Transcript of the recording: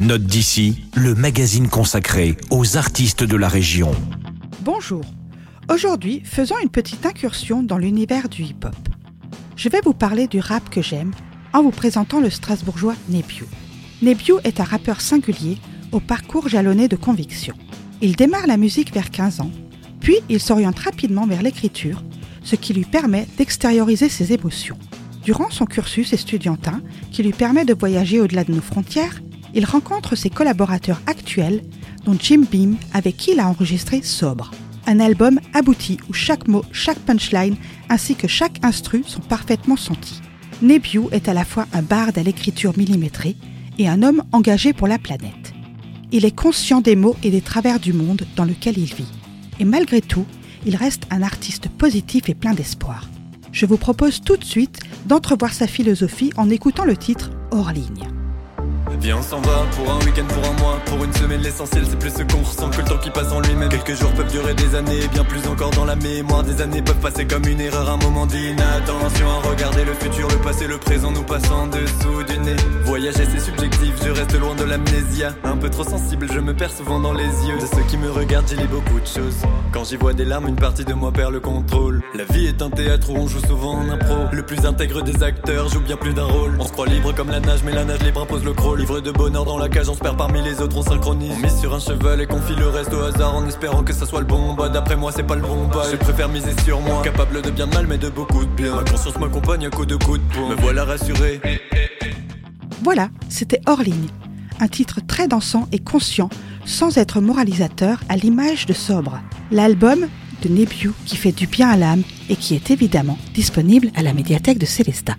Note d'ici, le magazine consacré aux artistes de la région. Bonjour. Aujourd'hui, faisons une petite incursion dans l'univers du hip-hop. Je vais vous parler du rap que j'aime en vous présentant le strasbourgeois Nebio. Nebio est un rappeur singulier au parcours jalonné de conviction. Il démarre la musique vers 15 ans, puis il s'oriente rapidement vers l'écriture, ce qui lui permet d'extérioriser ses émotions. Durant son cursus estudiantin, qui lui permet de voyager au-delà de nos frontières, il rencontre ses collaborateurs actuels, dont Jim Beam, avec qui il a enregistré Sobre. Un album abouti où chaque mot, chaque punchline ainsi que chaque instru sont parfaitement sentis. Nebiu est à la fois un barde à l'écriture millimétrée et un homme engagé pour la planète. Il est conscient des mots et des travers du monde dans lequel il vit. Et malgré tout, il reste un artiste positif et plein d'espoir. Je vous propose tout de suite d'entrevoir sa philosophie en écoutant le titre Hors ligne. Viens on s'en va pour un week-end, pour un mois, pour une semaine. L'essentiel c'est plus ce qu'on ressent que le temps qui passe en lui-même. Quelques jours peuvent durer des années, bien plus encore dans la mémoire. Des années peuvent passer comme une erreur, un moment d'inattention. À regarder le futur, le passé, le présent nous passant dessous du nez C'est subjectif, je reste loin de l'amnésia Un peu trop sensible, je me perds souvent dans les yeux De ceux qui me regardent, j'y lis beaucoup de choses Quand j'y vois des larmes, une partie de moi perd le contrôle La vie est un théâtre où on joue souvent en impro Le plus intègre des acteurs joue bien plus d'un rôle On se croit libre comme la nage, mais la nage libre impose le crawl de bonheur dans la cage, on se perd parmi les autres, on synchronise. On mise sur un cheval et confie le reste au hasard en espérant que ça soit le bon. Bah d'après moi, c'est pas le bon. Je préfère miser sur moi, capable de bien de mal, mais de beaucoup de bien. Ma conscience m'accompagne à coup de coup de poing. Me voilà rassuré. Voilà, c'était Hors ligne. Un titre très dansant et conscient, sans être moralisateur, à l'image de Sobre. L'album de Nebiu qui fait du bien à l'âme et qui est évidemment disponible à la médiathèque de Célestat.